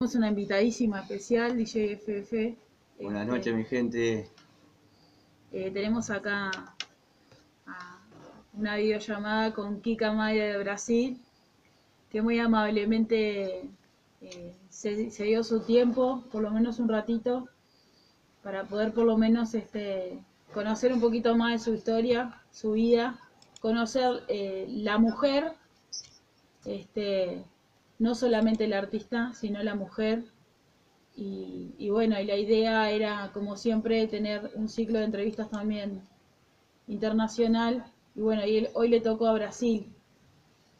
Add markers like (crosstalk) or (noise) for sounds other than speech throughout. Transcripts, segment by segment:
Tenemos una invitadísima especial, DJ FF. Buenas Este, noches, mi gente. eh, tenemos acá a una videollamada con Kika Maya de Brasil, que muy amablemente eh, se, se dio su tiempo, por lo menos un ratito, para poder por lo menos este, conocer un poquito más de su historia, su vida, conocer eh, la mujer, este, no solamente el artista, sino la mujer. Y, y bueno, y la idea era, como siempre, tener un ciclo de entrevistas también internacional. Y bueno, y él- hoy le tocó a Brasil.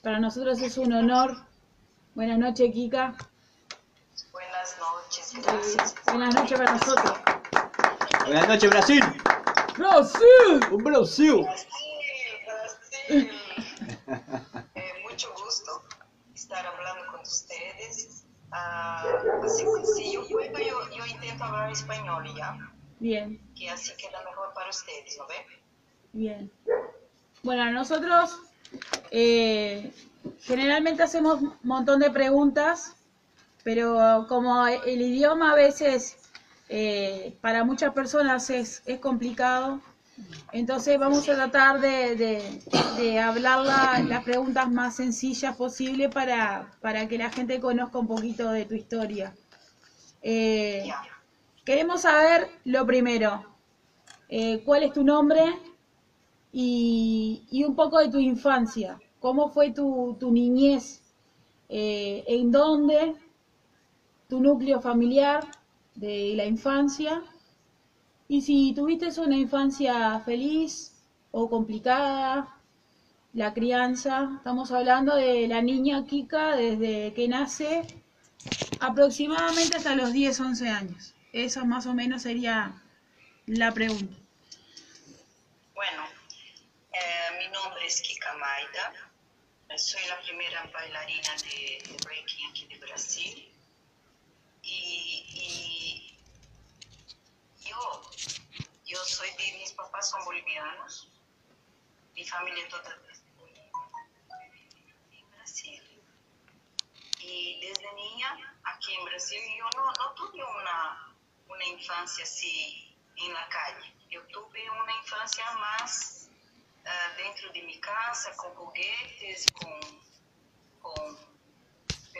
Para nosotros es un honor. Buenas noches, Kika. Buenas noches, Eh, gracias. buenas noches para nosotros. Buenas noches, Brasil. ¡Brasil! Un Brasil. Brasil, Brasil. (laughs) Eh, mucho gusto estar hablando con ustedes. Ah, así que si yo puedo, yo, yo intento hablar español ya, Bien, que así queda mejor para ustedes, ¿no ve? bien. Bueno, nosotros eh, generalmente hacemos un montón de preguntas, pero como el idioma a veces eh, para muchas personas es, es complicado, entonces vamos a tratar de, de, hablar la- las preguntas más sencillas posible para, para que la gente conozca un poquito de tu historia. Eh, queremos saber lo primero, eh, ¿cuál es tu nombre? Y, y un poco de tu infancia. ¿Cómo fue tu, tu niñez? Eh, ¿En dónde? ¿Tu núcleo familiar de la infancia? Y si tuviste una infancia feliz o complicada, la crianza, estamos hablando de la niña Kika desde que nace aproximadamente hasta los 10, 11 años. Eso más o menos sería la pregunta. Bueno, eh, mi nombre es Kika Maida. Soy la primera bailarina de, de breaking aquí de Brasil. Y yo, yo soy de, mis papás son bolivianos. Mi familia toda en Brasil. Y desde niña, aquí en Brasil, yo no, tuve una, una infancia así en la calle. Eu tuve uma infância mais ah, dentro de minha casa, com foguetes, com, com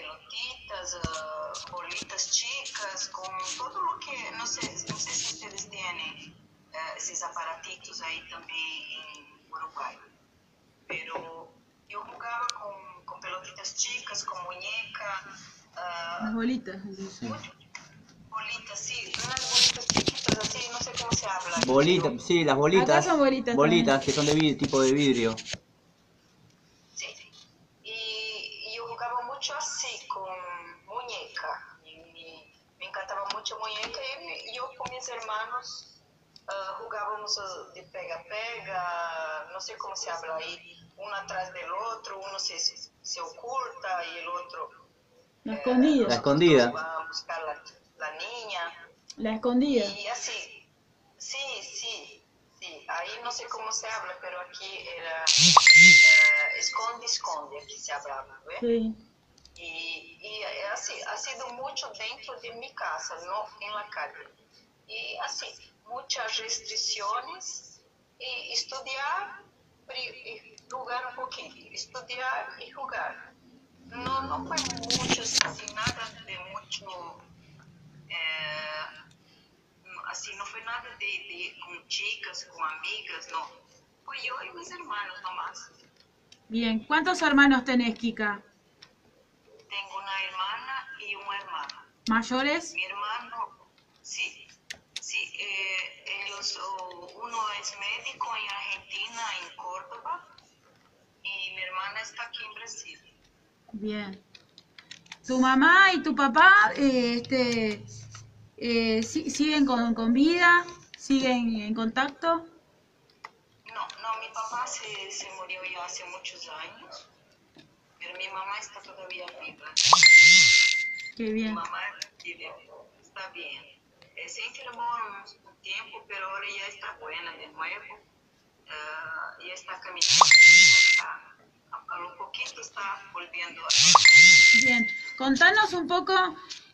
pelotitas, ah, bolitas chicas, com todo o que. Não sei, não sei se vocês têm ah, esses aparatitos aí também em Uruguai. Pero eu jogava com, com pelotitas chicas, com muñeca. ah, Las bolitas. Bolitas, sí, unas bolitas chiquitas así, no sé cómo se habla. Bolitas, sí, las bolitas. Acá son bolitas Bolitas que son de vid- tipo de vidrio. Mucho muñeca y me- yo con mis hermanos ah, jugábamos ah, de pega-pega, no sé cómo se habla ahí, uno atrás del otro, uno se, se oculta y el otro... La eh, escondida. La escondida. Va a buscar la, la niña. La escondida. Y así, sí, sí, sí, ahí no sé cómo se habla, pero aquí era eh, esconde, esconde, aquí se hablaba, ¿ves? Sí. Y, y así, ha sido mucho dentro de mi casa, no en la calle. Y así, muchas restricciones y estudiar pri- y jugar un poquito, estudiar y jugar. No, no fue mucho, así, nada de mucho, eh, así, no fue nada de, de con chicas, con amigas, no. Fue yo y mis hermanos nomás. Bien. ¿Cuántos hermanos tenés, Kika? Tengo una hermana y un hermano. ¿Mayores? Mi hermano, sí, sí, eh, ellos, oh, uno es médico en Argentina, en Córdoba, y mi hermana está aquí en Brasil. Bien. ¿Tu mamá y tu papá eh, este, eh, si- siguen con, con vida? ¿Siguen en contacto? No, no, mi papá se, se murió ya hace muchos años, pero mi mamá está todavía viva. Qué Mi bien. mamá vive, está bien. Eh, se enfermó un, tiempo, pero ahora ya está buena de nuevo. Ah, ya está caminando. Está, a, a lo poquito está volviendo a... Bien. Contanos un poco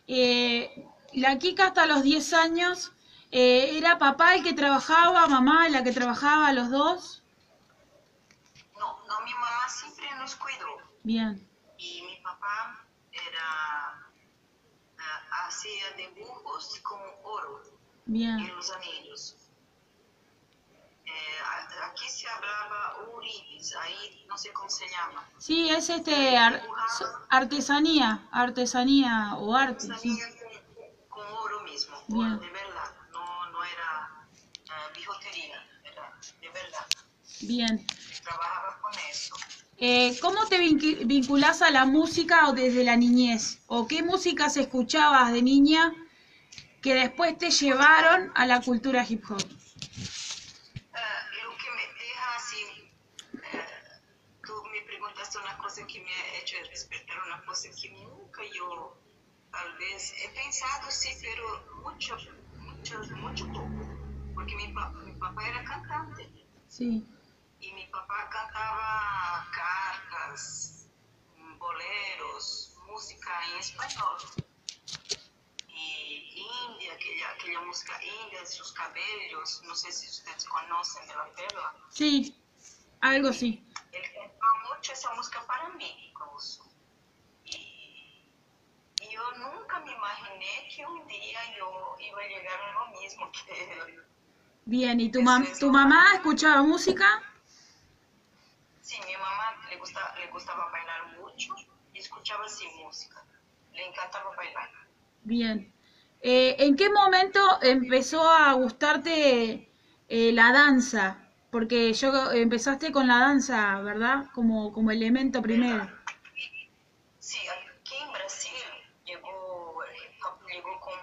eh, la Kika hasta los 10 años, eh, ¿era papá el que trabajaba, mamá la que trabajaba, los dos? No, no, mi mamá siempre nos cuidó. Bien, Y mi papá era, ah, hacía dibujos con oro bien. en los anillos. Eh, aquí se hablaba uribis, ahí no sé cómo se llama. Sí, es este ar- artesanía, artesanía o arte, sí. Sabía con, con oro mismo, Bien. de verdad, no, no era ah, bijutería, era de verdad. Bien. Trabajaba con eso. Eh, ¿Cómo te vincu- vinculás a la música o desde la niñez? ¿O qué músicas escuchabas de niña que después te llevaron a la cultura hip hop? Lo que me deja así, tú me preguntaste una cosa que me ha hecho despertar una cosa que nunca yo, tal vez, he pensado sí, pero mucho, mucho, mucho poco, porque mi papá era cantante Sí, y mi papá cantaba cartas, boleros, música en español. Y India, aquella, aquella música india de sus cabellos, no sé si ustedes conocen de la perla. sí, algo sí. Él cantaba mucho esa música para mí, incluso. Y, y yo nunca me imaginé que un día yo iba a llegar a lo mismo que él. Bien, ¿y tu, mam- tu mamá escuchaba música? Sí, mi mamá le, gusta, le gustaba bailar mucho y escuchaba así música. Le encantaba bailar. Bien. Eh, ¿En qué momento empezó a gustarte eh, la danza? Porque yo empezaste con la danza, ¿verdad? Como, como elemento primero. Sí, aquí en Brasil llegó, llegó con,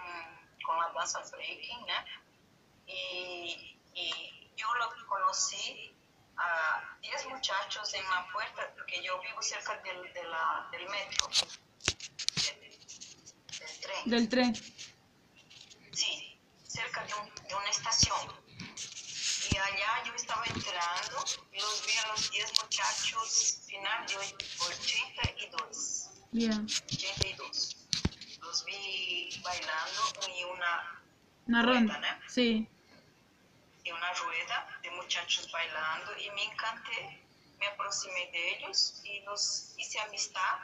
con la danza breaking, ¿no? Y, y yo lo conocí a 10 muchachos en la puerta, porque yo vivo cerca del, de la, del metro, del, del tren. Del tren. Sí, cerca de, un- de una estación. Y allá yo estaba entrando y los vi a los 10 muchachos final de 82. Bien. 82. Los vi bailando y una, Una ronda. ¿no? Sí. Y una rueda de muchachos bailando y me encanté. Me aproximé de ellos y los hice amistad.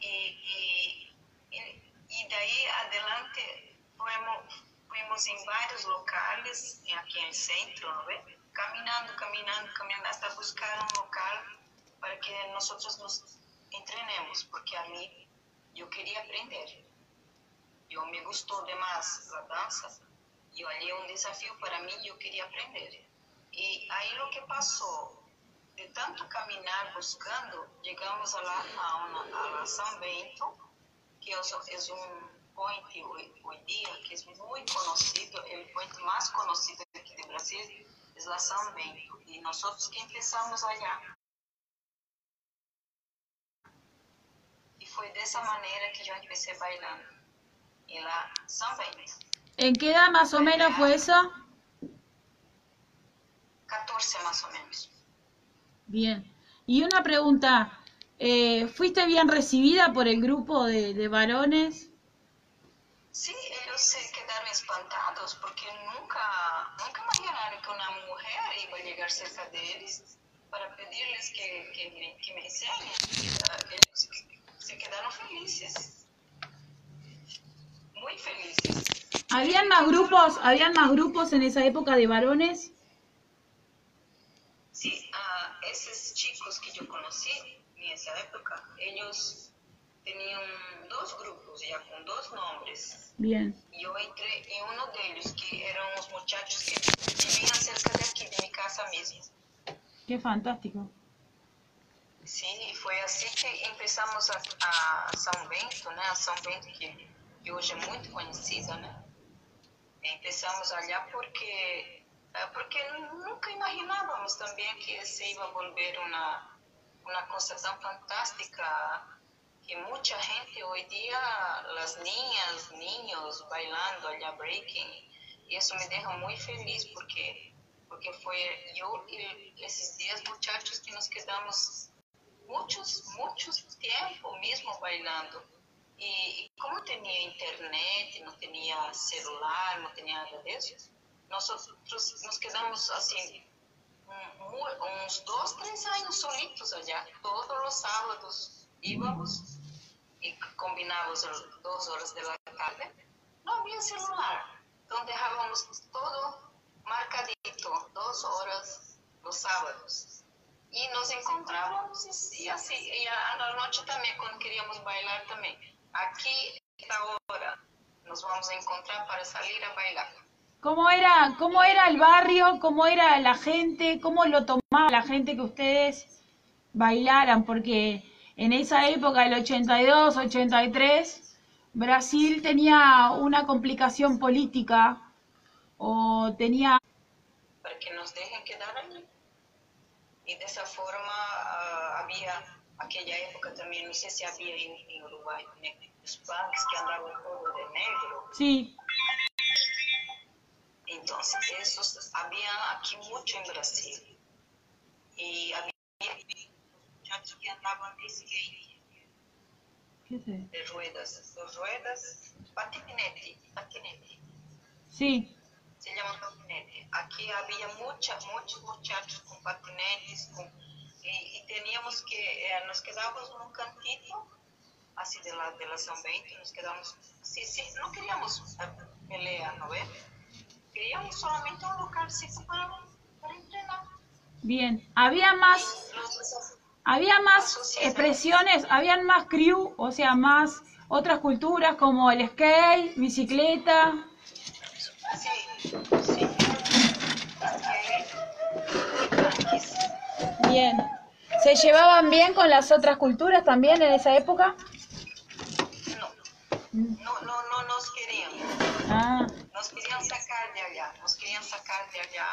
Y, y, y- y de ahí adelante fuimos, fuimos en varios locales aquí en el centro, ¿no ve? Caminando, caminando, caminando hasta buscar un local para que nosotros nos entrenemos, porque a mí yo quería aprender. Yo me gustó demás la danza. Yo hallé un desafío para mí, yo quería aprender. Y ahí lo que pasó, de tanto caminar buscando, llegamos a la, a una, a la San Bento, que es, es un puente hoy, hoy día que es muy conocido, el puente más conocido aquí de Brasil es la San Bento. Y nosotros que empezamos allá. Y fue de esa manera que yo empecé bailando en la San Bento. ¿En qué edad más o menos fue eso? 14 más o menos. Bien. Y una pregunta, eh, ¿fuiste bien recibida por el grupo de, de varones? Sí, ellos se quedaron espantados porque nunca, nunca imaginaron que una mujer iba a llegar cerca de ellos para pedirles que, que, me, que me enseñen. Ellos se quedaron felices, muy felices. ¿Habían más grupos, habían más grupos en esa época de varones? Sí, ah, esos chicos que yo conocí en esa época, ellos tenían dos grupos ya con dos nombres. Bien. Yo entré en uno de ellos, que eran unos muchachos que vivían cerca de aquí, de mi casa mismo. Qué fantástico. Sí, y fue así que empezamos a, a São Bento, né? A São Bento, que, que hoje é muito conhecida, né? Empezamos allá porque, eh, porque nunca imaginávamos también que se iba a volver una, una cosa tan fantástica que mucha gente hoy día, las niñas, niños bailando allá breaking, y eso me deja muy feliz porque, porque fue yo y esos 10 muchachos que nos quedamos muchos, muchos tiempo mismo bailando. E, e como tinha internet, não tinha celular, não tinha nada disso, nós nos quedamos assim um, uns dois, três anos solitos allá. Todos os sábados íbamos e combinávamos duas horas da tarde. Não havia celular, então deixávamos todo marcadito, duas horas nos sábados. E nos encontrávamos e assim, e à noite também, quando queríamos bailar também. Aqui, esta hora, nos vamos encontrar para salir a bailar. ¿Cómo era, ¿Cómo era el barrio? ¿Cómo era la gente? ¿Cómo lo tomaba la gente que ustedes bailaran? Porque en esa época, el 82, 83, Brasil tenía una complicación política o tenía... Para que nos dejen quedar allí. Y de esa forma uh, había, aquella época también, no sé si había en, en Uruguay, los punks que andaban todo de negro. Sí. Entonces, esos había aquí mucho en Brasil. Y había muchachos que andaban de ruedas, de ruedas, patinete, patinete. Sí, se llama patinete. Aquí había muchas, muchos muchachos con patinetes, con, y, y, teníamos que, eh, nos quedábamos en un cantito, así de la, de la San Bento, nos quedábamos, sí, sí, no queríamos eh, pelea, ¿no ves? Queríamos solamente un lugar seco para, para entrenar. bien. Había más, Los- había más expresiones, habían más crew, o sea, más otras culturas como el skate, bicicleta. sí, sí. Bien. ¿Se llevaban bien con las otras culturas también en esa época? No, no, no, no nos querían. Ah, Nos querían sacar de allá, nos querían sacar de allá,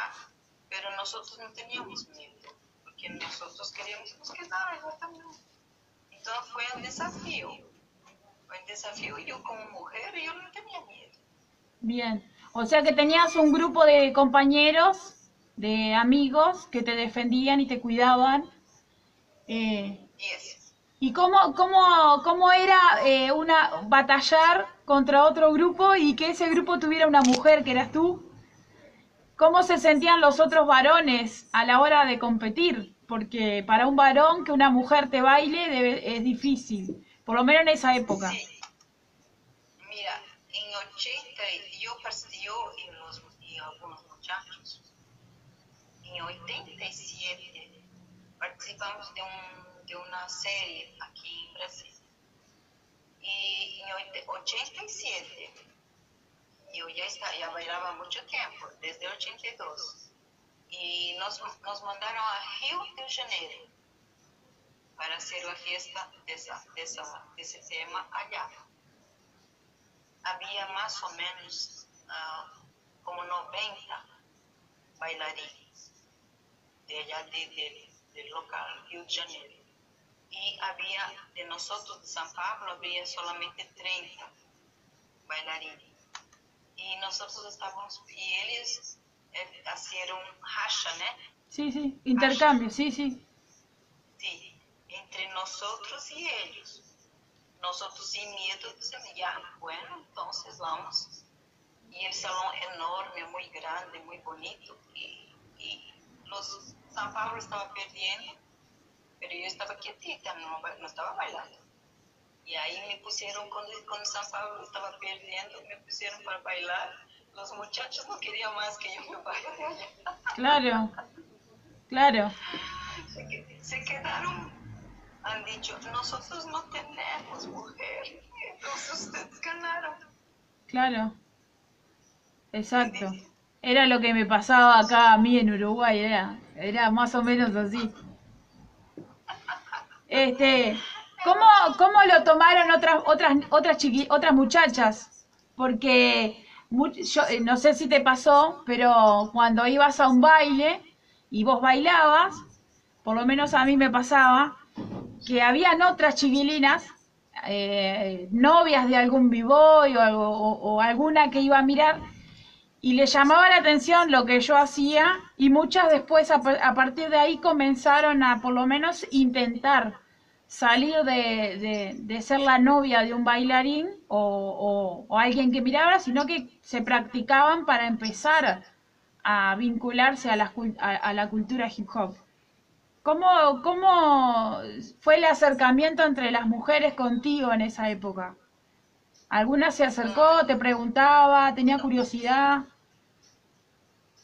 pero nosotros no teníamos miedo, porque nosotros queríamos nos quedar allá también. Entonces fue un desafío, fue un desafío yo como mujer, yo no tenía miedo. bien. O sea que tenías un grupo de compañeros, de amigos que te defendían y te cuidaban. Eh, Y eso, ¿Y cómo, cómo, cómo era eh, una batallar contra otro grupo y que ese grupo tuviera una mujer que eras tú? ¿Cómo se sentían los otros varones a la hora de competir? Porque para un varón que una mujer te baile debe- es difícil, por lo menos en esa época. sí. Mira, en 80, yo, par- yo y, los, y algunos muchachos, en 87 participamos de, un, de una serie aquí en Brasil. Y en oit- 87, yo ya, está, ya bailaba mucho tiempo, desde 82. Y nos, nos mandaron a Rio de Janeiro para hacer la fiesta de, esa, de, esa, de ese tema allá. Había más o menos ah, como 90 bailarines de allá de, de- del local, Rio de Janeiro. Y había, de nosotros de San Pablo, había solamente 30 bailarines. Y nosotros estábamos, y ellos eh, un racha, ¿no? Sí, sí, intercambio, sí, sí. Sí, entre nosotros y ellos. Nosotros sin miedo decimos, ya, bueno, entonces vamos. Y el salón enorme, muy grande, muy bonito. Y, y los San Pablo estaba perdiendo, pero yo estaba quietita, no, no estaba bailando. Y ahí me pusieron, cuando, cuando San Pablo estaba perdiendo, me pusieron para bailar. Los muchachos no querían más que yo me vaya de allá. Claro, claro. se quedaron, han dicho, nosotros no tenemos mujer, entonces ustedes ganaron. Claro, exacto. Era lo que me pasaba acá a mí en Uruguay, era, era más o menos así. Este, ¿cómo, cómo lo tomaron otras, otras, otras chiqui- otras muchachas? Porque yo, eh, no sé si te pasó, pero cuando ibas a un baile y vos bailabas, por lo menos a mí me pasaba, que habían otras chiquilinas, eh, novias de algún b-boy o- o alguna que iba a mirar, y le llamaba la atención lo que yo hacía, y muchas después a, par- a partir de ahí comenzaron a por lo menos intentar salir de, de- ser la novia de un bailarín o, o- alguien que miraba, sino que se practicaban para empezar a vincularse a la, a la cultura hip hop. ¿Cómo, ¿Cómo fue el acercamiento entre las mujeres contigo en esa época? ¿Alguna se acercó, te preguntaba, tenía curiosidad?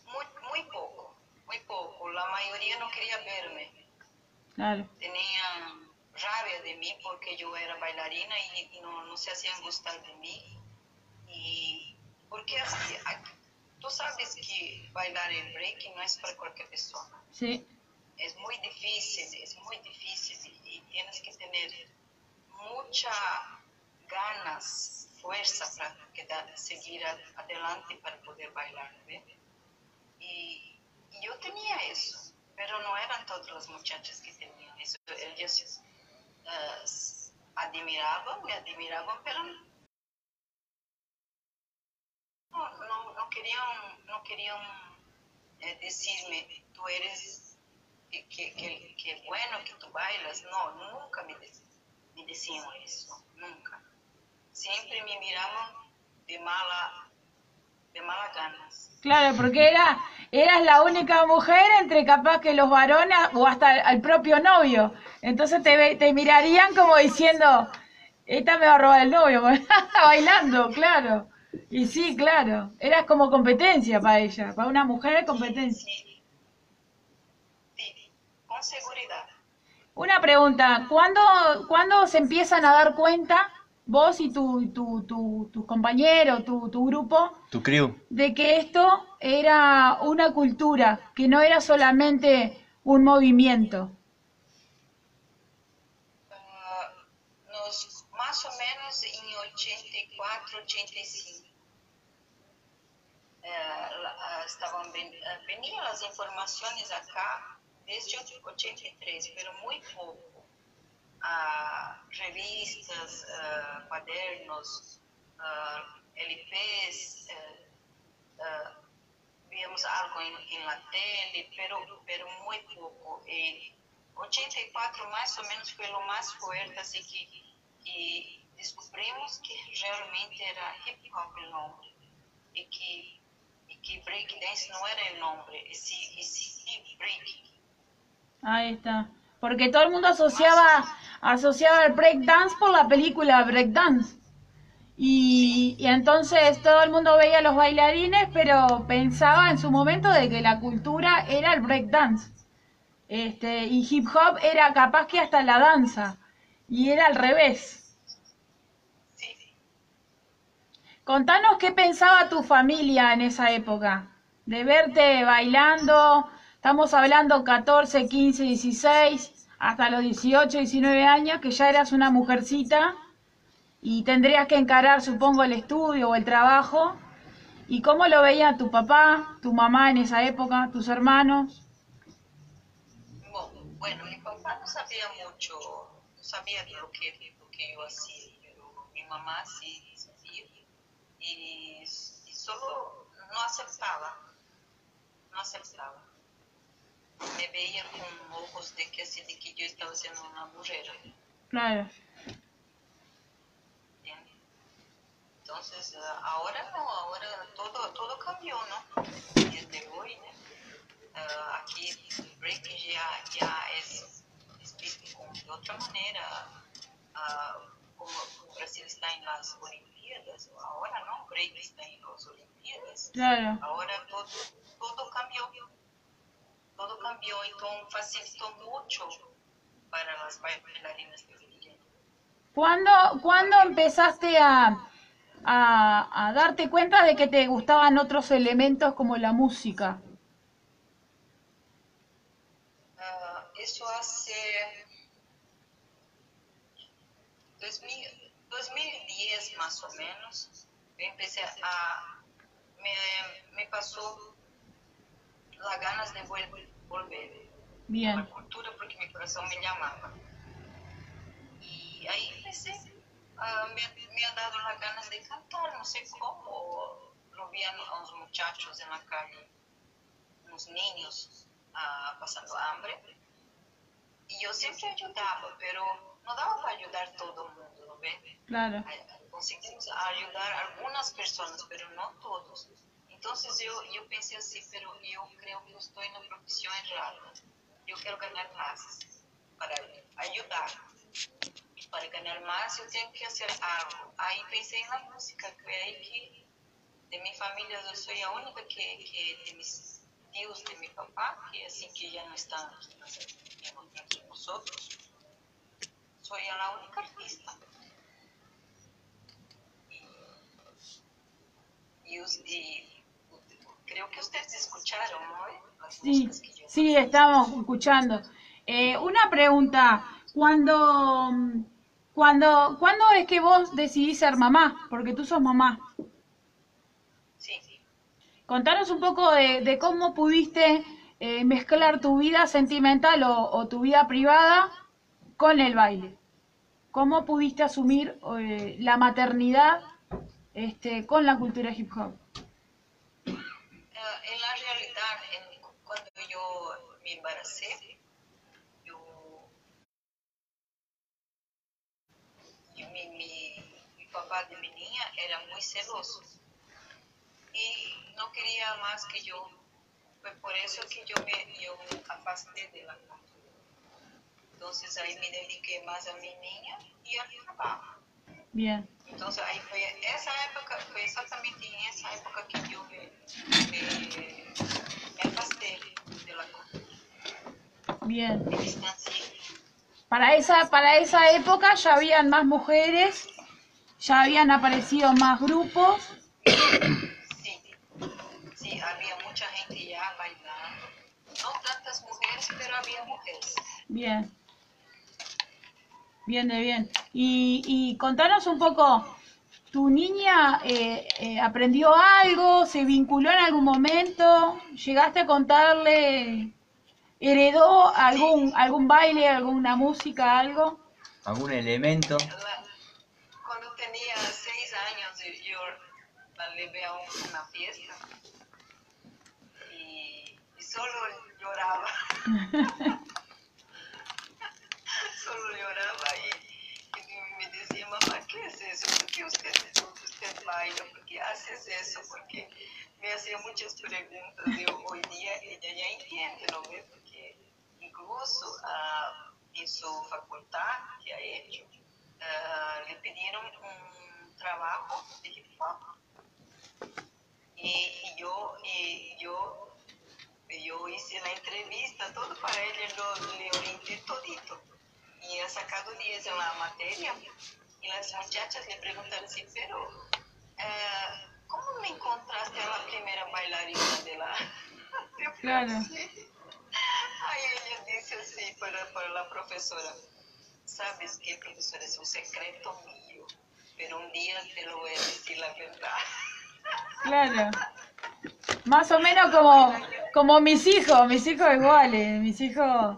Muy, muy poco, muy poco. La mayoría no quería verme. Claro, Tenían rabia de mí porque yo era bailarina y, no, no se hacían gustar de mí. Y porque así, aquí- tú sabes que bailar el break no es para cualquier persona. sí, Es muy difícil, es muy difícil y, y tienes que tener mucha ganas, fuerza para seguir adelante para poder bailar. ¿ve? Y, yo tenía eso, pero no eran todas las muchachas que tenían eso. Ellas eh, admiraban, me admiraban, pero no, no, no querían, no querían eh, decirme, tú eres, que, que, que, bueno que tú bailas. No, nunca me decían eso, nunca. Siempre me miraban de mala, de mala ganas. claro, porque era, eras la única mujer entre capaz que los varones o hasta el propio novio. Entonces te, ve- te mirarían como diciendo, esta me va a robar el novio, (laughs) bailando, claro. Y sí, claro, eras como competencia para ella, para una mujer competencia. Sí, sí, con seguridad. Una pregunta, ¿cuándo, ¿cuándo se empiezan a dar cuenta, vos y tu, tu, tu, tus compañeros, tu, tu grupo, Tu crew. de que esto era una cultura, que no era solamente un movimiento? Ah, nos, más o menos en 84, 85. Eh, la- ah, estaban ven- ah, venían las informaciones acá desde 83, pero muy poco. Ah, revistas, ah, cuadernos, ah, LPs, vimos algo en, en la tele, pero, pero muy poco. Eh, 84 más o menos fue lo más fuerte, así que, que descubrimos que realmente era hip hop el nombre y que, y que breakdance no era el nombre, y sí, y sí break. Ahí está. Porque todo el mundo asociaba, asociaba el breakdance por la película Breakdance. Y, y entonces todo el mundo veía a los bailarines, pero pensaba en su momento de que la cultura era el breakdance. Este, y hip hop era capaz que hasta la danza. Y era al revés. Sí. Contanos qué pensaba tu familia en esa época, de verte bailando, estamos hablando 14, 15, 16, hasta los 18, 19 años, que ya eras una mujercita y tendrías que encarar, supongo, el estudio o el trabajo. ¿Y cómo lo veía tu papá, tu mamá en esa época, tus hermanos? Bueno, mi papá no sabía mucho, no sabía lo que, lo que yo hacía, pero mi mamá sí y, y solo no aceptaba, no aceptaba. Me veía con ojos de que, así, de que yo estaba siendo una mujer, Claro, ¿entiendes? Entonces, eh, ahora no, ahora todo, todo cambió, ¿no? Desde hoy, ¿no? Eh, aquí el breaking ya, ya es, es visto de otra manera, ah, como, Brasil está en las Olimpiadas, ahora no, break está en las Olimpiadas, claro. ahora todo, todo cambió, todo cambió, entonces facilitó mucho para las bailarinas brasileñas. ¿Cuándo, cuándo empezaste a, a, a darte cuenta de que te gustaban otros elementos como la música? Ah, eso hace 2000 2010 más o menos. Empecé a. Me, me pasó las ganas de volver a la Bien, cultura porque mi corazón me llamaba. Y ahí empecé. ah, me, me ha dado las ganas de cantar, no sé cómo. Lo vi a los muchachos en la calle, unos niños ah, pasando hambre. Y yo siempre ayudaba, pero no daba para ayudar todo el mundo, ¿no ve? Claro. Conseguimos ayudar a algunas personas, pero no todos. Entonces yo, yo pensé así, pero yo creo que estoy en la profesión errada. Yo quiero ganar más para ayudar. Y para ganar más yo tengo que hacer algo. Ahí pensé en la música, que ahí que de mi familia yo soy la única que, que de mis tíos, de mi papá, que así que ya no están entre nosotros. Soy la única artista. Y, y, y creo que ustedes escucharon, ¿no? Las Sí, yo sí, estamos escuchando. Eh, una pregunta, cuando, cuando, ¿cuándo es que vos decidís ser mamá? Porque tú sos mamá. Sí. Contanos un poco de, de cómo pudiste eh, mezclar tu vida sentimental o, o tu vida privada con el baile. ¿Cómo pudiste asumir eh, la maternidad este, con la cultura hip hop? Eh, en la realidad, en- cuando yo me embaracé, yo, mi, mi- papá de mi niña era muy celoso y no quería más que yo. Fue por eso que yo me, yo me aparté de la cultura. Entonces ahí me dediqué más a mi niña y al trabajo. Bien, Entonces ahí fue, esa época, fue exactamente en esa época que yo me, me, aparté de la cultura, bien. me distancié. Para esa, para esa época ya habían más mujeres, ya habían aparecido más grupos. Sí, sí, había mucha gente ya bailando, no tantas mujeres, pero había mujeres. Bien. Bien, de bien. Y, y contanos un poco, ¿tu niña eh, eh, aprendió algo? ¿Se vinculó en algún momento? ¿Llegaste a contarle? ¿Heredó algún, algún baile, alguna música, algo? ¿Algún elemento? Cuando tenía seis años, yo- la llevé a un- una fiesta y, y solo lloraba. (laughs) lloraba y, me decía, mamá, ¿qué es eso? ¿Por qué usted, usted baila? ¿Por qué haces eso? Porque me hacía muchas preguntas hoy día ella ya entiende, ¿no? Porque incluso ah, en su facultad que ha hecho, ah, le pidieron un trabajo de hip hop. Y, y yo, y yo, hice la entrevista, todo para ella, lo, le orienté todito. Y ha sacado 10 en la materia. Y las muchachas le preguntaron así, pero, eh, ¿cómo me encontraste a la primera bailarina de la... (laughs) de Claro. Brasil?" Ahí ella dice así para, para la profesora, ¿sabes qué, profesora? Es un secreto mío, pero un día te lo voy a decir la verdad. Claro. (laughs) Más o menos como, como mis hijos, mis hijos iguales, mis hijos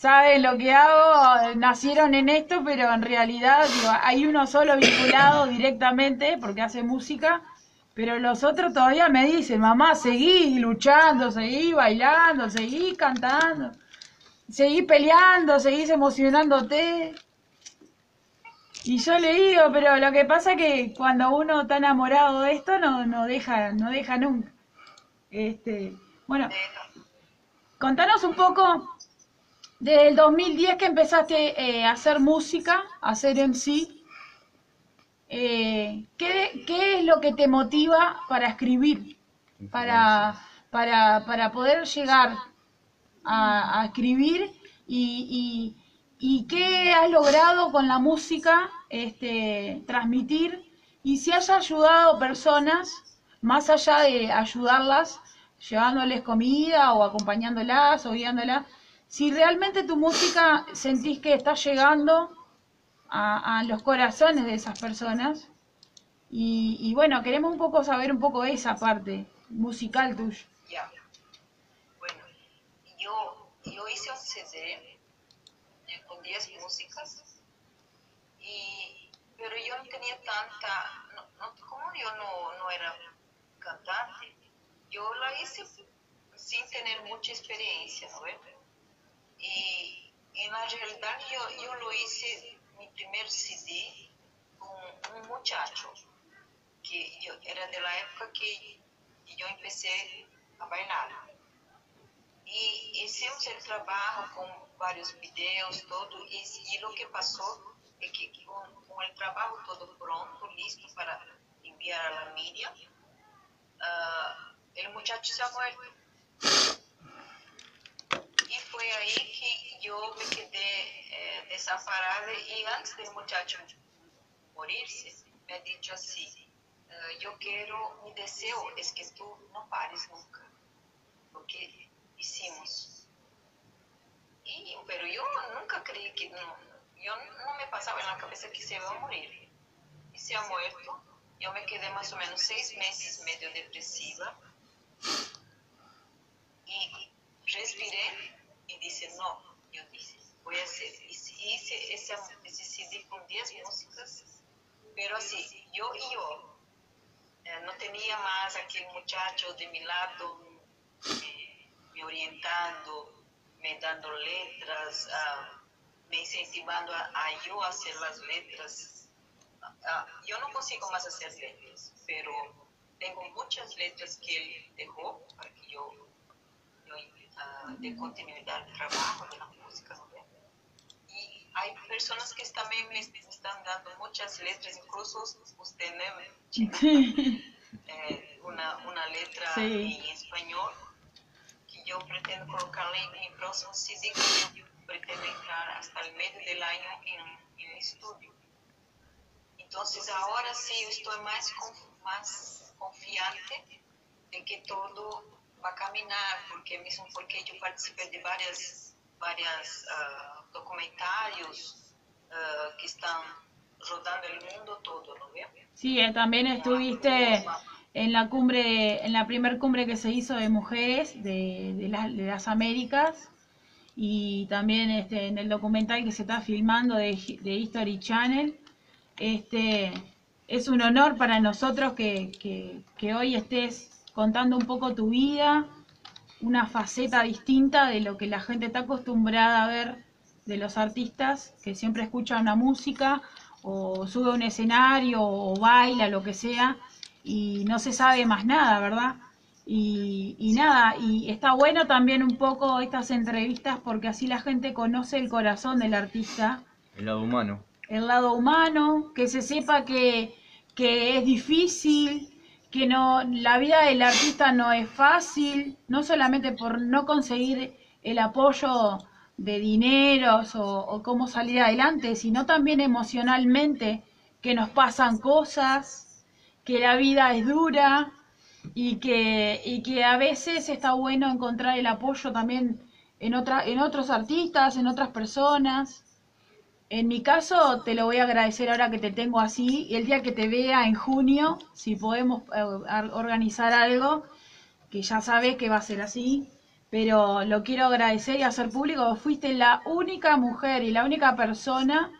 saben lo que hago, nacieron en esto, pero en realidad digo, hay uno solo vinculado directamente porque hace música, pero los otros todavía me dicen, mamá, seguí luchando, seguí bailando, seguí cantando, seguí peleando, seguís emocionándote. Y yo le digo, pero lo que pasa que cuando uno está enamorado de esto no, no deja, no deja nunca. Este, bueno, contanos un poco desde el 2010 que empezaste eh, a hacer música, a hacer MC. Eh, ¿qué, ¿Qué es lo que te motiva para escribir? Para, para, para poder llegar a, a escribir y, y, y qué has logrado con la música este, transmitir y si has ayudado personas más allá de ayudarlas llevándoles comida o acompañándolas o guiándolas si realmente tu música sentís que está llegando a, los corazones de esas personas y, y bueno queremos un poco saber un poco esa parte musical tuya Ya. Bueno, yo, yo hice un CD con 10 músicas, y, pero yo no tenía tanta, no, no- como yo no, no era cantante, yo la hice sin tener mucha experiencia, ¿no? Y en la realidad yo, yo lo hice primer CD con un muchacho que yo, era de la época que yo empecé a bailar. Y hicimos el trabajo con varios videos, todo, y, y lo que pasó es que con, con, el trabajo todo pronto, listo para enviar a la media, uh, el muchacho se ha muerto. Fue ahí que yo me quedé eh, desamparada y antes del muchacho morirse, me ha dicho así, uh, yo quiero, mi deseo es que tú no pares nunca, porque hicimos. Y, pero yo nunca creí que, no, yo no me pasaba en la cabeza que se iba a morir. Y se ha muerto. Yo me quedé más o menos seis meses medio depresiva. Y respiré dije, no, yo dije, voy a hacer. Y hice ese, ese CD con 10 músicas, pero así, yo y yo. Eh, no tenía más aquel muchacho de mi lado eh, me orientando, me dando letras, uh, me incentivando a, a, yo hacer las letras. Uh, yo no consigo más hacer letras, pero tengo muchas letras que él dejó para que yo, yo uh, dé continuidad al trabajo de la música. Y hay personas que también me están dando muchas letras, incluso usted, ¿no? (laughs) eh, una, una letra sí. en español que yo pretendo colocarla en mi próximo CD que yo pretendo entrar hasta el medio del año en, en el estudio. Entonces ahora sí estoy más, más confiante de que todo va a caminar, porque mismo porque yo participé de varias, varias uh, documentarios uh, que están rodando el mundo todo, ¿no? Sí, eh, también estuviste en la cumbre, en la primer cumbre que se hizo de mujeres de, de, la, de las Américas y también este, en el documental que se está filmando de, de History Channel. Este, es un honor para nosotros que, que, que hoy estés contando un poco tu vida, una faceta distinta de lo que la gente está acostumbrada a ver de los artistas, que siempre escuchan una música o sube a un escenario o baila, lo que sea, y no se sabe más nada, ¿verdad? Y, y, nada, y está bueno también un poco estas entrevistas porque así la gente conoce el corazón del artista. El lado humano. El lado humano, que se sepa que, que es difícil, que no la vida del artista no es fácil, no solamente por no conseguir el apoyo de dineros o, o, cómo salir adelante, sino también emocionalmente, que nos pasan cosas, que la vida es dura y que, y que a veces está bueno encontrar el apoyo también en, otra, en otros artistas, en otras personas. En mi caso, te lo voy a agradecer ahora que te tengo así, y el día que te vea en junio, si podemos eh, organizar algo, que ya sabes que va a ser así, pero lo quiero agradecer y hacer público. Fuiste la única mujer y la única persona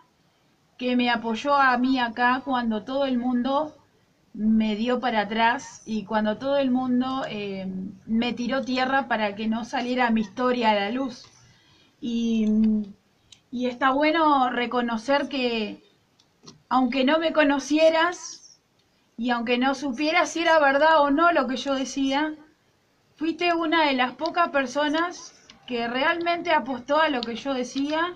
que me apoyó a mí acá cuando todo el mundo me dio para atrás y cuando todo el mundo eh, me tiró tierra para que no saliera mi historia a la luz. Y, y está bueno reconocer que aunque no me conocieras y aunque no supieras si era verdad o no lo que yo decía, fuiste una de las pocas personas que realmente apostó a lo que yo decía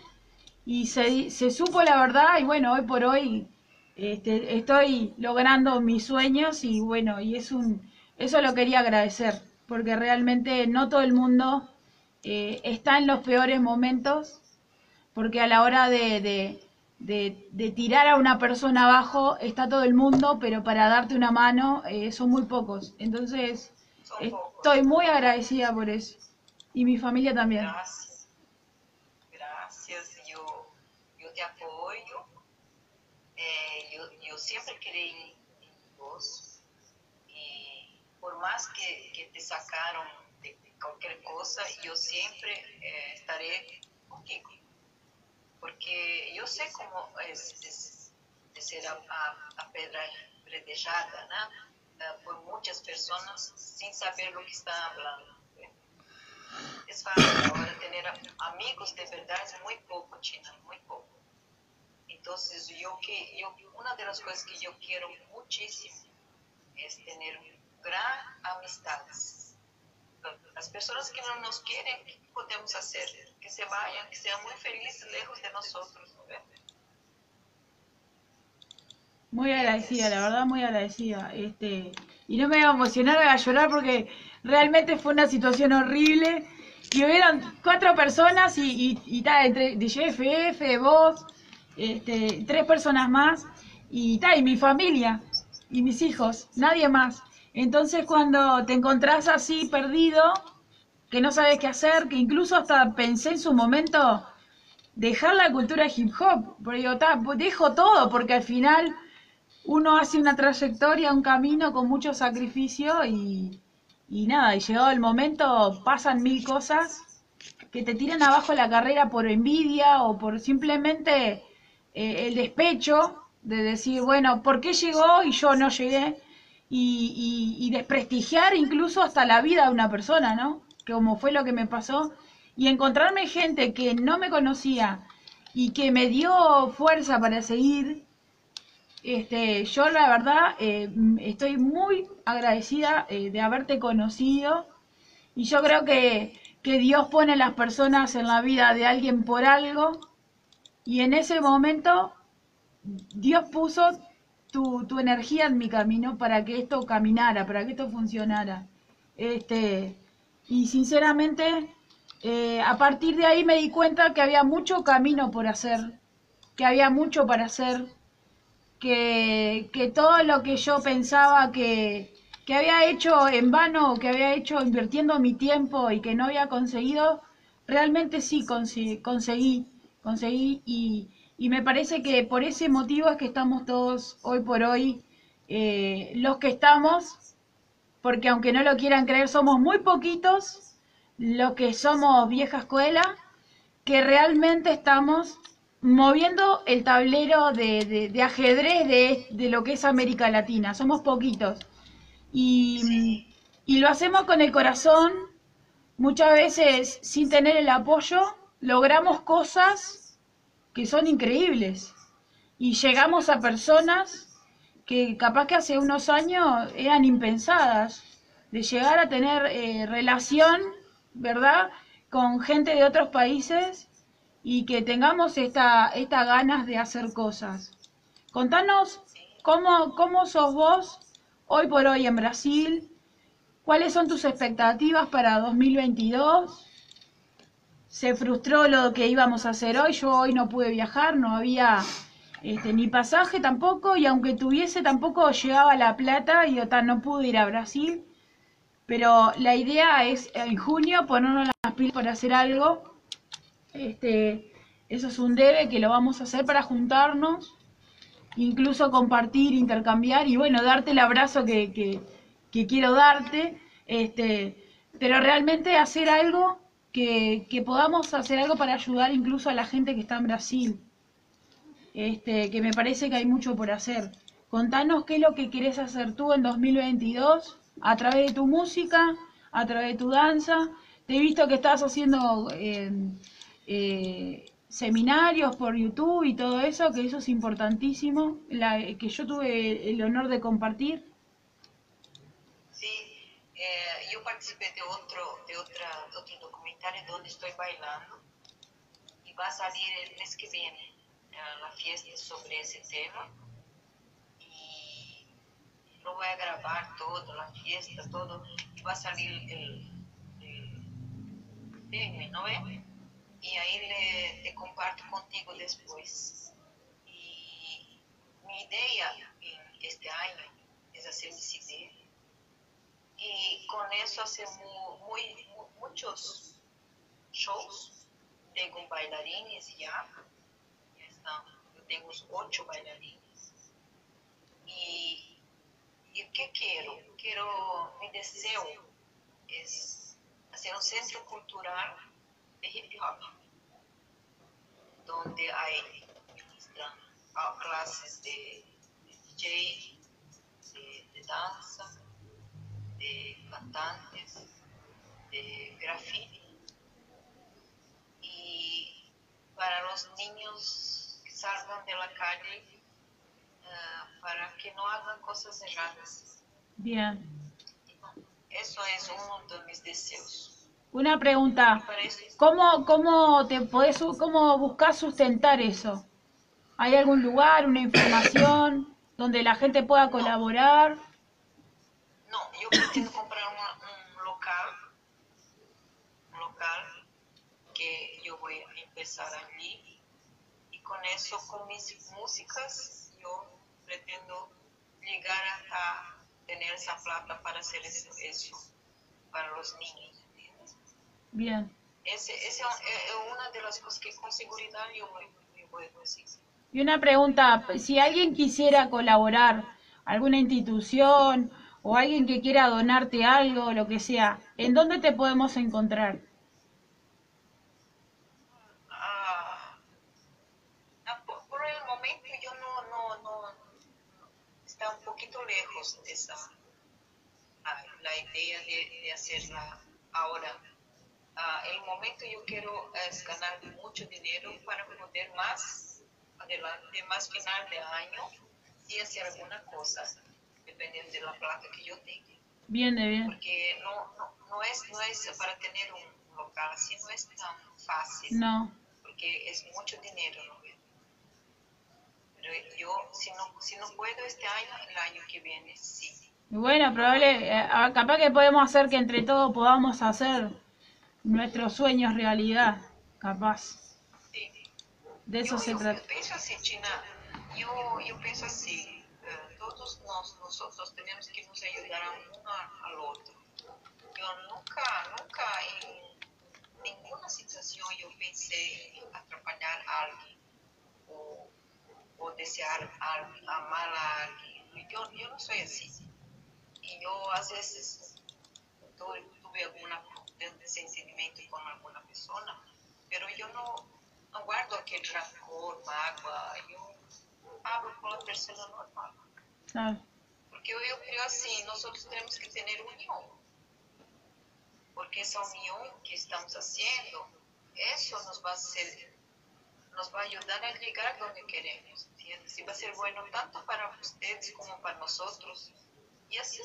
y se, se supo la verdad y bueno, hoy por hoy este, estoy logrando mis sueños y bueno, y es un, eso lo quería agradecer, porque realmente no todo el mundo eh, está en los peores momentos, porque a la hora de, de, de, de, tirar a una persona abajo está todo el mundo, pero para darte una mano eh, son muy pocos. Entonces, Estoy muy agradecida por eso. Y mi familia también. Gracias. Gracias. Yo, yo te apoyo. Eh, yo, yo, siempre creí en vos. Y por más que, que te sacaron de cualquier cosa, yo siempre eh, estaré contigo. Porque cómo es, es de ser a, pedra predejada, ¿no? por muchas personas sin saber lo que están hablando. Es fácil ahora tener amigos de verdad, es muy poco, China, muy poco. Entonces, yo que, yo, una de las cosas que yo quiero muchísimo es tener gran amistades. Las personas que no nos quieren, ¿qué podemos hacer? Que se vayan, que sean muy felices lejos de nosotros. ¿no? Muy agradecida, la verdad, muy agradecida. Este, y no me voy a emocionar, voy a llorar porque realmente fue una situación horrible. Y hubieron cuatro personas y, y, y tal, entre vos, este, tres personas más, y tal, y mi familia, y mis hijos, nadie más. Entonces cuando te encontrás así perdido, que no sabes qué hacer, que incluso hasta pensé en su momento dejar la cultura hip hop, porque digo, ta, dejo todo, porque al final uno hace una trayectoria, un camino con mucho sacrificio y, y nada, y llegado el momento pasan mil cosas que te tiran abajo la carrera por envidia o por simplemente eh, el despecho de decir, bueno, ¿por qué llegó y yo no llegué? Y, y, desprestigiar incluso hasta la vida de una persona, ¿no? Como fue lo que me pasó. Y encontrarme gente que no me conocía y que me dio fuerza para seguir este, yo la verdad eh, estoy muy agradecida eh, de haberte conocido y yo creo que, que Dios pone las personas en la vida de alguien por algo y en ese momento Dios puso tu, tu energía en mi camino para que esto caminara, para que esto funcionara. Este, y sinceramente, eh, a partir de ahí me di cuenta que había mucho camino por hacer, que había mucho para hacer que, que todo lo que yo pensaba que, que había hecho en vano, que había hecho invirtiendo mi tiempo y que no había conseguido, realmente sí conseguí, conseguí, conseguí y, y me parece que por ese motivo es que estamos todos hoy por hoy, eh, los que estamos, porque aunque no lo quieran creer, somos muy poquitos los que somos vieja escuela, que realmente estamos moviendo el tablero de, de, de ajedrez de, de, lo que es América Latina. Somos poquitos. Y, sí. y, lo hacemos con el corazón. Muchas veces sin tener el apoyo, logramos cosas que son increíbles. Y llegamos a personas que capaz que hace unos años eran impensadas. De llegar a tener eh, relación, ¿verdad? Con gente de otros países y que tengamos esta, esta ganas de hacer cosas. Contanos cómo, cómo sos vos hoy por hoy en Brasil, cuáles son tus expectativas para 2022. Se frustró lo que íbamos a hacer hoy, yo hoy no pude viajar, no había este, ni pasaje tampoco, y aunque tuviese tampoco llegaba la plata y otra, no pude ir a Brasil. Pero la idea es en junio ponernos las pilas para hacer algo. Este, eso es un debe que lo vamos a hacer para juntarnos, incluso compartir, intercambiar y bueno, darte el abrazo que, que, que quiero darte, este, pero realmente hacer algo que, que, podamos hacer algo para ayudar incluso a la gente que está en Brasil, este, que me parece que hay mucho por hacer. Contanos qué es lo que querés hacer tú en 2022 a través de tu música, a través de tu danza. Te he visto que estás haciendo... Eh, eh, seminarios por YouTube y todo eso, que eso es importantísimo, la, que yo tuve el honor de compartir. Sí, eh, yo participé de otro, de, otra, otro documentario donde estoy bailando y va a salir el mes que viene la fiesta sobre ese tema y lo voy a grabar todo, la fiesta, todo, y va a salir el, el ¿no ve? y ahí le, te comparto contigo después. Y mi idea en este año es hacer un CD y con eso muy, muchos shows. Tengo bailarines ya, ya están, yo tengo ocho bailarines. Y, ¿Y qué quiero? Quiero, mi deseo es hacer un centro cultural de hip hop, donde hay ministran clases de, de DJ, de, de, danza, de cantantes, de graffiti. Y para los niños que salgan de la calle ah, para que no hagan cosas erradas. Bien. Eso es uno de mis deseos. Una pregunta. ¿Cómo, cómo te podés, cómo buscas sustentar eso? ¿Hay algún lugar, una información (coughs) donde la gente pueda colaborar? no, yo pretendo comprar una- un local, un local que yo voy a empezar allí eso, con mis músicas, yo pretendo llegar hasta tener esa plata para hacer eso, eso para los niños. ¿entiendes? Bien. Ese es es una de las cosas que con seguridad yo voy, yo voy a conseguir. Y una pregunta, si alguien quisiera colaborar, alguna institución o alguien que quiera donarte algo, lo que sea, ¿en dónde te podemos encontrar? Ah, ah, por, por el momento yo no, no, no, está un de esa, la, la idea de, de hacerla ahora. Ah, el momento yo quiero es ganar mucho dinero para poder más adelante, más final de año y hacer alguna cosa, dependiendo de la plata que yo tenga. Bien, bien. Porque no, no, no, es, no es para tener un local así, no es tan fácil No. porque es mucho dinero, ¿no? Yo, si no, si no puedo este año, el año que viene, sí. Bueno, probable, eh, ah, capaz que podemos hacer que entre todos podamos hacer nuestros sueños realidad, capaz. sí. De eso yo, se yo trata. pienso así, China, yo, yo pienso así, eh, todos nos, nosotros tenemos que nos ayudar a uno al otro. Yo nunca, nunca en ninguna situación yo pensé en atrapalhar a alguien o, o desear amar a alguien. Yo, yo no soy así. Y yo a veces tuve, tuve alguna desentendimiento con alguna persona, pero yo no, no guardo aquel rancor, mágoa, yo hablo con la persona normal. Claro. Porque yo, yo creo así, nosotros tenemos que tener unión. Porque esa unión que estamos haciendo, eso nos va a hacer, nos va a ayudar a llegar donde queremos, ¿entiendes? Y va a ser bueno tanto para ustedes como para nosotros. Y así.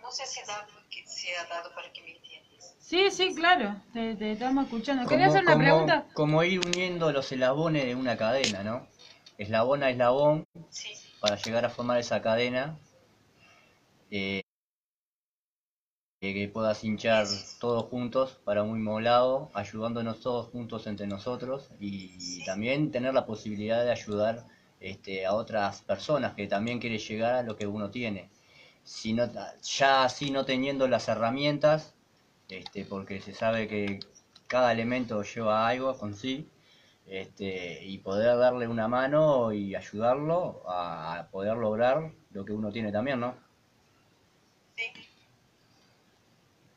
No sé si, da, si ha dado para que me entiendas. Sí, sí, claro, te, te estamos escuchando. ¿Querías Como, hacer una como- pregunta? como ir uniendo los eslabones de una cadena, ¿no? Eslabón a eslabón Sí, para llegar a formar esa cadena eh, que puedas hinchar todos juntos para un mismo lado, ayudándonos todos juntos entre nosotros y también tener la posibilidad de ayudar este, a otras personas que también quieren llegar a lo que uno tiene. Si no, ya así no teniendo las herramientas, este, porque se sabe que cada elemento lleva algo con sí, este, y poder darle una mano y ayudarlo a, a poder lograr lo que uno tiene también, ¿no? sí.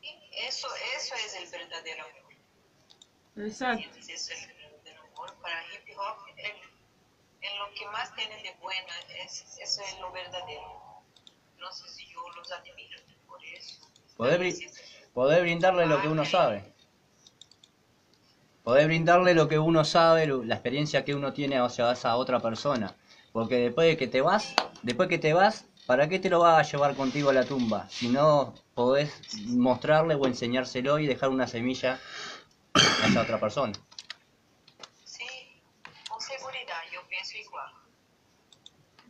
Y eso, eso es el verdadero amor. Exacto. es el verdadero amor. Para hip hop, en lo que más tienen de bueno es, eso es lo verdadero. No sé si yo los admiro por eso. Poder, poder brindarle lo que uno sabe. Poder brindarle lo que uno sabe, la experiencia que uno tiene hacia esa otra persona. Porque después de que te vas, después que te vas, ¿para qué te lo vas a llevar contigo a la tumba? Si no podés mostrarle o enseñárselo y dejar una semilla a esa otra persona. Sí, con seguridad, yo pienso igual.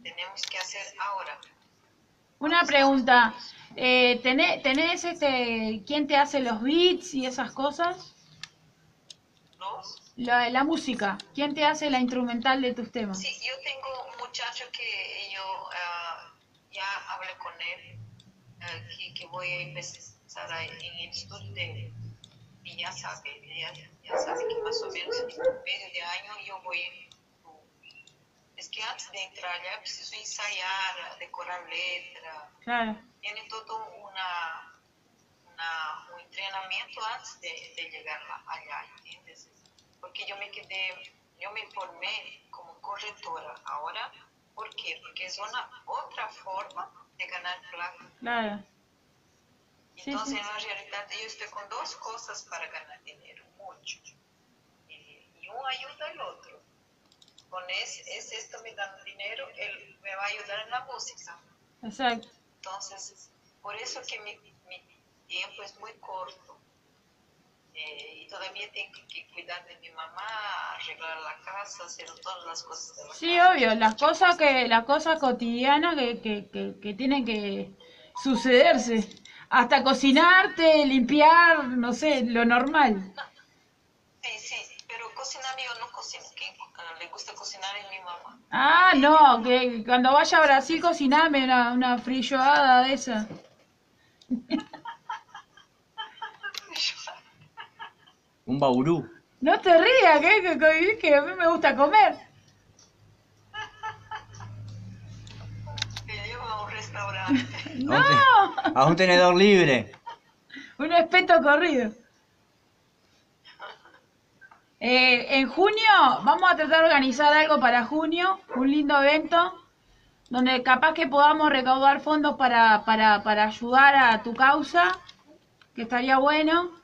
Tenemos que hacer ahora. Una pregunta. Eh, ¿tenés, tenés este, quién te hace los beats y esas cosas? Los La, la música. ¿Quién te hace la instrumental de tus temas? Sí, yo tengo un muchacho que yo ah, ya hablé con él, que, que voy a empezar a- en el estudio de él. Y ya sabe, ya, ya sabe que más o menos en medio de año yo voy. Es que antes de entrar ya preciso ensayar, decorar letra, Claro. tiene todo una, una- un entrenamiento antes de, de llegar allá, ¿entiendes? Porque yo me quedé, yo me formé como correctora ahora, ¿por qué? Porque es una otra forma de ganar plata. Claro. Sí, Entonces, sí. en la realidad, yo estoy con dos cosas para ganar dinero, mucho. Y, y uno ayuda al otro. Con ese, ese esto me da dinero, él me va a ayudar en la música. Exacto. Entonces, por eso que mi, mi tiempo es muy corto. Eh, y todavía tengo que cuidar de mi mamá, arreglar la casa, hacer todas las cosas de la Sí, casa. obvio, las cosas que, las cosas cotidianas que, que, que, que tienen que sucederse. Hasta cocinarte, limpiar, no sé, lo normal. Sí, sí, pero cocinar yo no cocino. Ah, le gusta cocinar es mi mamá. Ah, no, que cuando vaya a Brasil cociname una, una frilloada de esa. (laughs) Un baurú. No te rías, que, que, a mí me gusta comer. Te llevo a un (laughs) restaurante. No, A un, te- a un tenedor libre. un espeto corrido. Eh, en junio vamos a tratar de organizar algo para junio, un lindo evento, donde capaz que podamos recaudar fondos para, para, para ayudar a tu causa, que estaría bueno.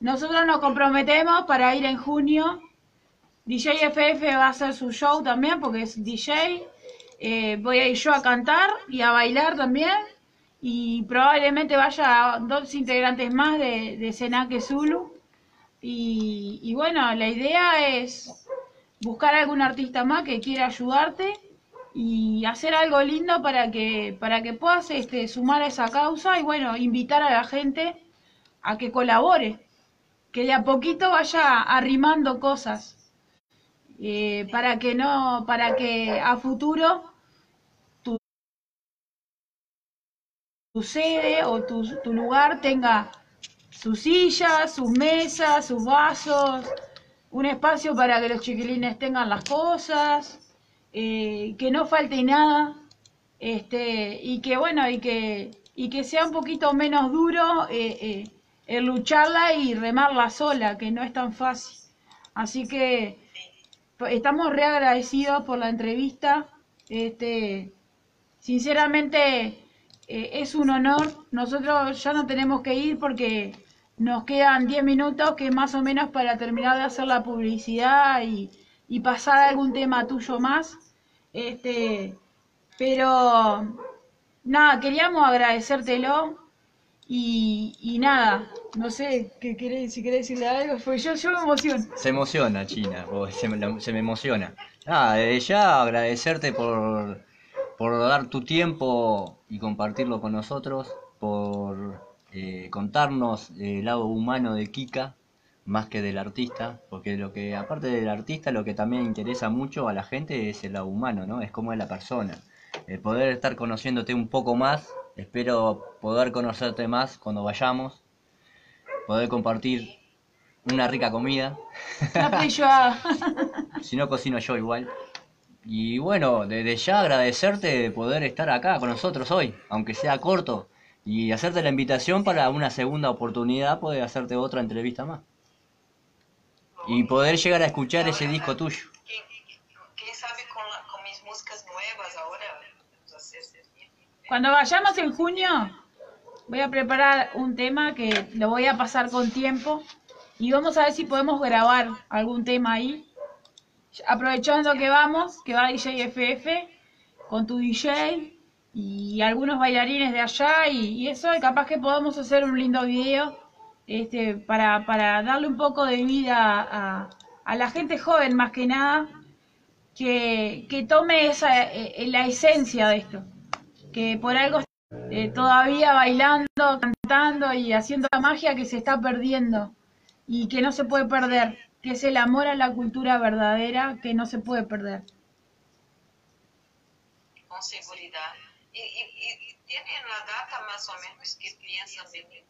Nosotros nos comprometemos para ir en junio. DJ FF va a hacer su show también porque es DJ. Eh, voy a ir yo a cantar y a bailar también. Y probablemente vaya dos integrantes más de, de Senaque Zulu. Y, y bueno, la idea es buscar algún artista más que quiera ayudarte y hacer algo lindo para que, para que puedas este, sumar a esa causa y bueno, invitar a la gente a que colabore, que de a poquito vaya arrimando cosas. eh, para que no, para que a futuro tu, tu sede o tu, tu lugar tenga sus sillas, sus mesas, sus vasos, un espacio para que los chiquilines tengan las cosas, eh, que no falte nada, este, y que bueno, y que, y que sea un poquito menos duro eh, eh, el lucharla y remarla sola, que no es tan fácil. Así que pues, estamos re agradecidos por la entrevista. Este, sinceramente eh, es un honor. Nosotros ya no tenemos que ir porque nos quedan 10 minutos, que más o menos para terminar de hacer la publicidad y, y pasar algún tema tuyo más. Este, pero nada, queríamos agradecértelo y, y nada, no sé, ¿qué querés, si querés decirle algo, porque yo, me emociono. Se emociona, China, o se, me, se me emociona. Nada, desde ya agradecerte por, por dar tu tiempo y compartirlo con nosotros, por eh, contarnos el lado humano de Kika, más que del artista, porque lo que, aparte del artista, lo que también interesa mucho a la gente es el lado humano, ¿no? Es cómo es la persona. El poder estar conociéndote un poco más, espero poder conocerte más cuando vayamos, poder compartir una rica comida. (laughs) Si no cocino yo igual. Y bueno, desde ya agradecerte de poder estar acá con nosotros hoy, aunque sea corto, y hacerte la invitación para una segunda oportunidad, poder hacerte otra entrevista más. Y poder llegar a escuchar ese disco tuyo. ¿Quién, quién sabe con, la- con mis músicas nuevas ahora? Vamos a hacer Cuando vayamos en junio, voy a preparar un tema que lo voy a pasar con tiempo y vamos a ver si podemos grabar algún tema ahí. Aprovechando que vamos, que va DJ FF con tu DJ y algunos bailarines de allá y, eso, y capaz que podamos hacer un lindo video este, para, para darle un poco de vida a, a la gente joven más que nada, que, que tome esa, eh, la esencia de esto que por algo eh, todavía bailando, cantando y haciendo la magia que se está perdiendo y que no se puede perder, que es el amor a la cultura verdadera que no se puede perder. con seguridad. Y, y, y- y tienen la data más o menos que piensan venir.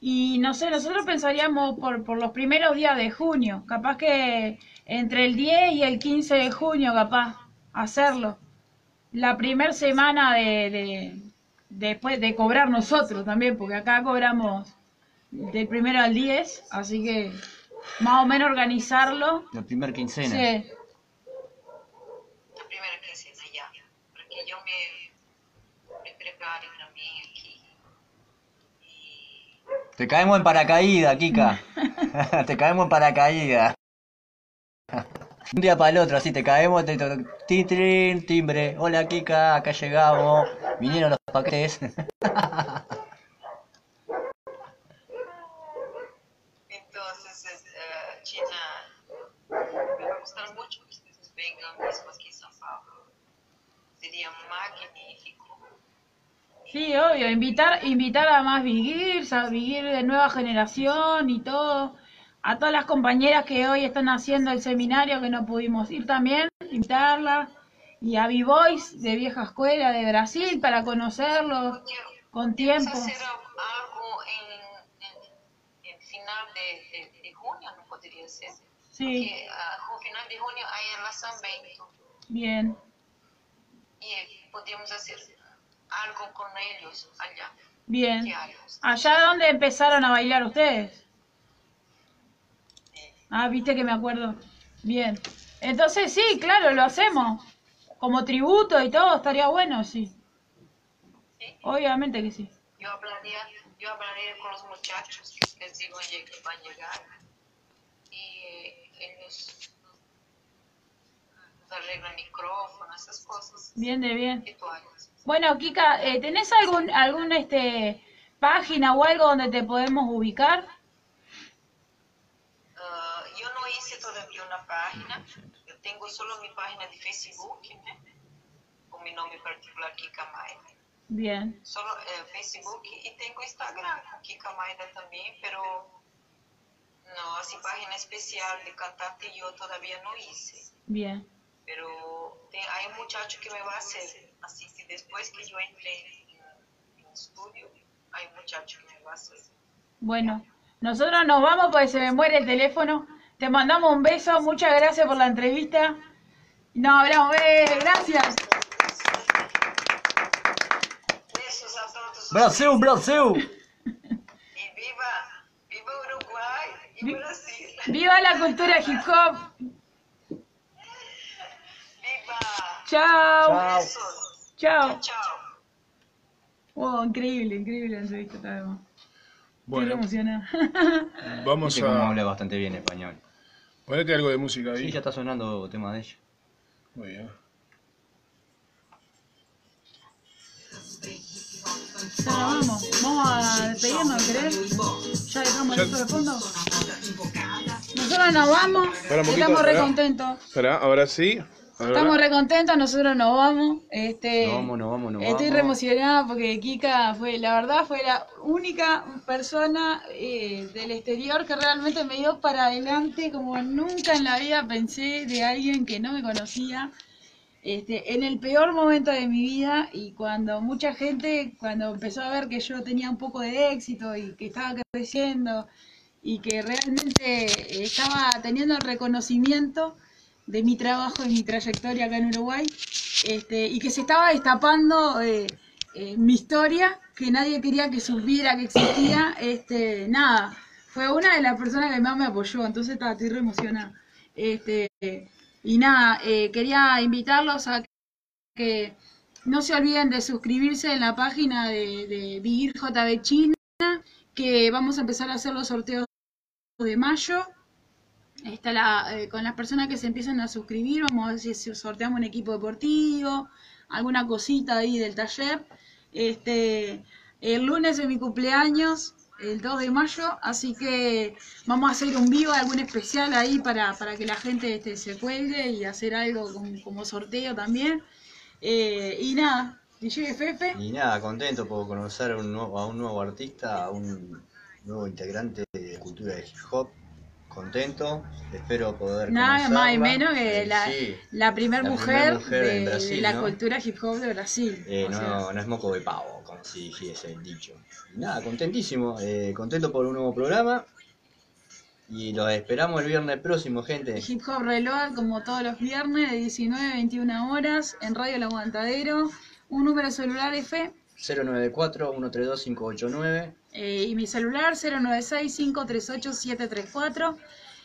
Y no sé, nosotros pensaríamos por, por los primeros días de junio, capaz que entre el 10 y el 15 de junio, capaz, hacerlo. La primera semana de, de- después de cobrar nosotros también, porque acá cobramos del primero al 10, así que más o menos organizarlo. La primer quincena. Sí. La primera quincena ya. Para que yo me, me prepare también aquí. Y Te caemos en paracaídas, Kika. (laughs) (laughs) Te caemos en paracaídas. Un día para el otro, así te caemos, te tin, timbre. Hola Kika, acá llegamos. Vinieron los paquetes. (laughs) Entonces, eh, Tina, me va a gustar mucho que ustedes vengan mismo aquí en São Paulo. Sería magnífico. Sí, obvio, invitar, invitar a más Viguirs, a Viguir de nueva generación y todo. A todas las compañeras que hoy están haciendo el seminario que no pudimos ir también, invitarlas. Y a B-Boys de vieja escuela de Brasil para conocerlos con tiempo. Hacer algo en, en, en final de, de, de junio, ¿no podría ser? Sí, Porque al final de junio hay el lanzamiento bien, y podríamos hacer algo con ellos allá. bien. ¿Allá dónde empezaron a bailar ustedes? Ah, viste que me acuerdo. Bien. Entonces sí, claro, lo hacemos. Como tributo y todo, estaría bueno, sí. ¿Sí? Obviamente que sí. Yo hablaría, yo hablaría con los muchachos, les digo oye, que van a llegar y eh, ellos arreglan micrófono, esas cosas. Bien de bien. Bueno, Kika, eh, ¿tenés algún, algún este, página o algo donde te podemos ubicar? Ah, yo no hice todavía una página, yo tengo solo mi página de Facebook, ¿no? con mi nombre particular Kika Maida. Bien, Solo eh, Facebook y tengo Instagram con Kika Maida también, pero no, así página especial de cantante yo todavía no hice. bien. Pero te- hay un muchacho que me va a hacer, así que después que yo entre en, en estudio, hay un muchacho que me va a hacer. Bueno, nosotros nos vamos porque se me muere el teléfono. Te mandamos un beso, muchas gracias por la entrevista. Nos hablamos, eh, gracias. Besos a todos Brasil, Brasil. y viva, viva Uruguay y Vi- Brasil. Viva la cultura hip hop. Viva. Chao. Chao. Besos. Chao. Chao. Wow, increíble, increíble la entrevista, además. Estoy Bueno, emocionada. vamos a habla bastante bien español. Ponete algo de música Sí, ahí. ya está sonando tema de ella. Muy bien. Ya vamos, vamos a despedirnos, ¿querés? Ya dejamos Ya- esto de fondo. Nosotros nos vamos, estamos re contentos. Espera, ahora sí. Estamos re contentos, nosotros nos vamos. Este, Nos vamos, nos vamos, nos Estoy vamos. re emocionada porque Kika fue, la verdad, fue la única persona eh, del exterior que realmente me dio para adelante como nunca en la vida pensé de alguien que no me conocía. Este, en el peor momento de mi vida y cuando mucha gente, cuando empezó a ver que yo tenía un poco de éxito y que estaba creciendo y que realmente estaba teniendo el reconocimiento de mi trabajo y mi trayectoria acá en Uruguay, este, y que se estaba destapando eh, eh, mi historia, que nadie quería que supiera que existía, este, nada, fue una de las personas que más me apoyó, entonces estaba, estoy re emocionada. Este, y nada, eh, quería invitarlos a que no se olviden de suscribirse en la página de, de Vigir JB China, que vamos a empezar a hacer los sorteos de mayo. Está la, eh, con las personas que se empiezan a suscribir, vamos a ver si sorteamos un equipo deportivo, alguna cosita ahí del taller. Este, el lunes es mi cumpleaños, el 2 de mayo, así que vamos a hacer un vivo, algún especial ahí para, para que la gente este, se cuelgue y hacer algo como, como sorteo también. Eh, y nada, DJ Fefe. Y nada, contento por conocer un nuevo, a un nuevo artista, a un nuevo integrante de cultura de hip hop. Contento, espero poder Nada más y menos que Eh, la, sí, la primer la mujer, de, en Brasil, de la ¿no? cultura hip hop de Brasil. eh, no, sea, no es moco de pavo, como si dijese el dicho. Nada, contentísimo, eh, contento por un nuevo programa. Y los esperamos el viernes próximo, gente. Hip Hop Reload, como todos los viernes, de 19 a 21 horas, en Radio El Aguantadero. Un número celular F 094-132-589. Eh, y mi celular 096-538-734.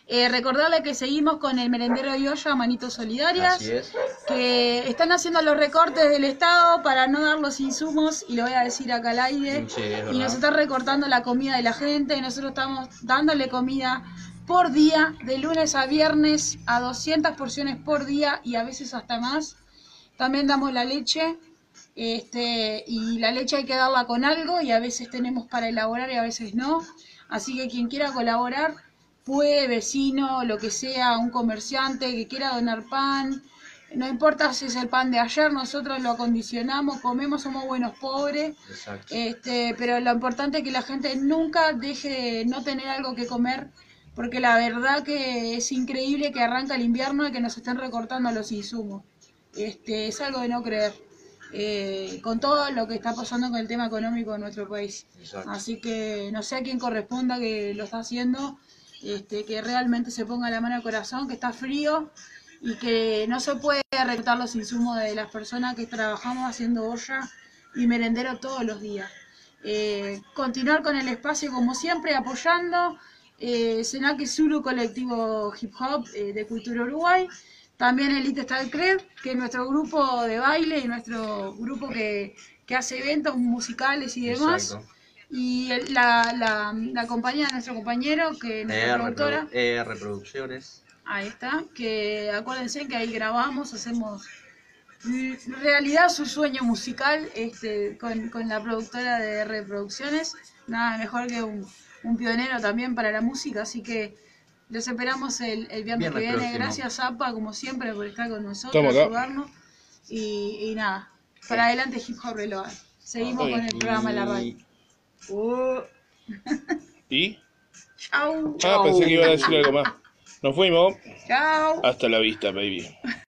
Eh, recordarle que seguimos con el merendero de olla Manitos Solidarias. Así es. que están haciendo los recortes del Estado para no dar los insumos, y lo voy a decir acá al aire, Sí, y nos están recortando la comida de la gente, y nosotros estamos dándole comida por día, de lunes a viernes, a 200 porciones por día y a veces hasta más. También damos la leche, este, y la leche hay que darla con algo y a veces tenemos para elaborar y a veces no. Así que quien quiera colaborar, puede, vecino, lo que sea, un comerciante que quiera donar pan, no importa si es el pan de ayer, nosotros lo acondicionamos, comemos, somos buenos pobres, Exacto. este, pero lo importante es que la gente nunca deje de no tener algo que comer, porque la verdad que es increíble que arranca el invierno y que nos estén recortando los insumos. Este, es algo de no creer, eh, con todo lo que está pasando con el tema económico en nuestro país. Exacto. Así que no sé a quién corresponda que lo está haciendo, este, que realmente se ponga la mano al corazón, que está frío y que no se puede recortar los insumos de las personas que trabajamos haciendo olla y merendero todos los días. Eh, continuar con el espacio como siempre, apoyando eh, Senaki Zulu Colectivo Hip Hop eh, de Cultura Uruguay, también Elite Style Club, que es nuestro grupo de baile y nuestro grupo que, que hace eventos musicales y demás. Exacto. Y el- la, la, la compañía de nuestro compañero, que es nuestra ER, productora, ER Producciones. Ahí está, que acuérdense que ahí grabamos, hacemos realidad su sueño musical este, con, con la productora de reproducciones. Nada mejor que un, un pionero también para la música, así que los esperamos el, el viernes, Viernes que viene. próximo. Gracias, Zapa, como siempre, por estar con nosotros, Estamos acá. ayudarnos. Y, y nada, para adelante Hip Hop Reload. Seguimos con el programa en la radio. Uh, ¿Y? chau, Ah, pensé que iba a decir algo más. Nos fuimos. chau. Hasta la vista, baby.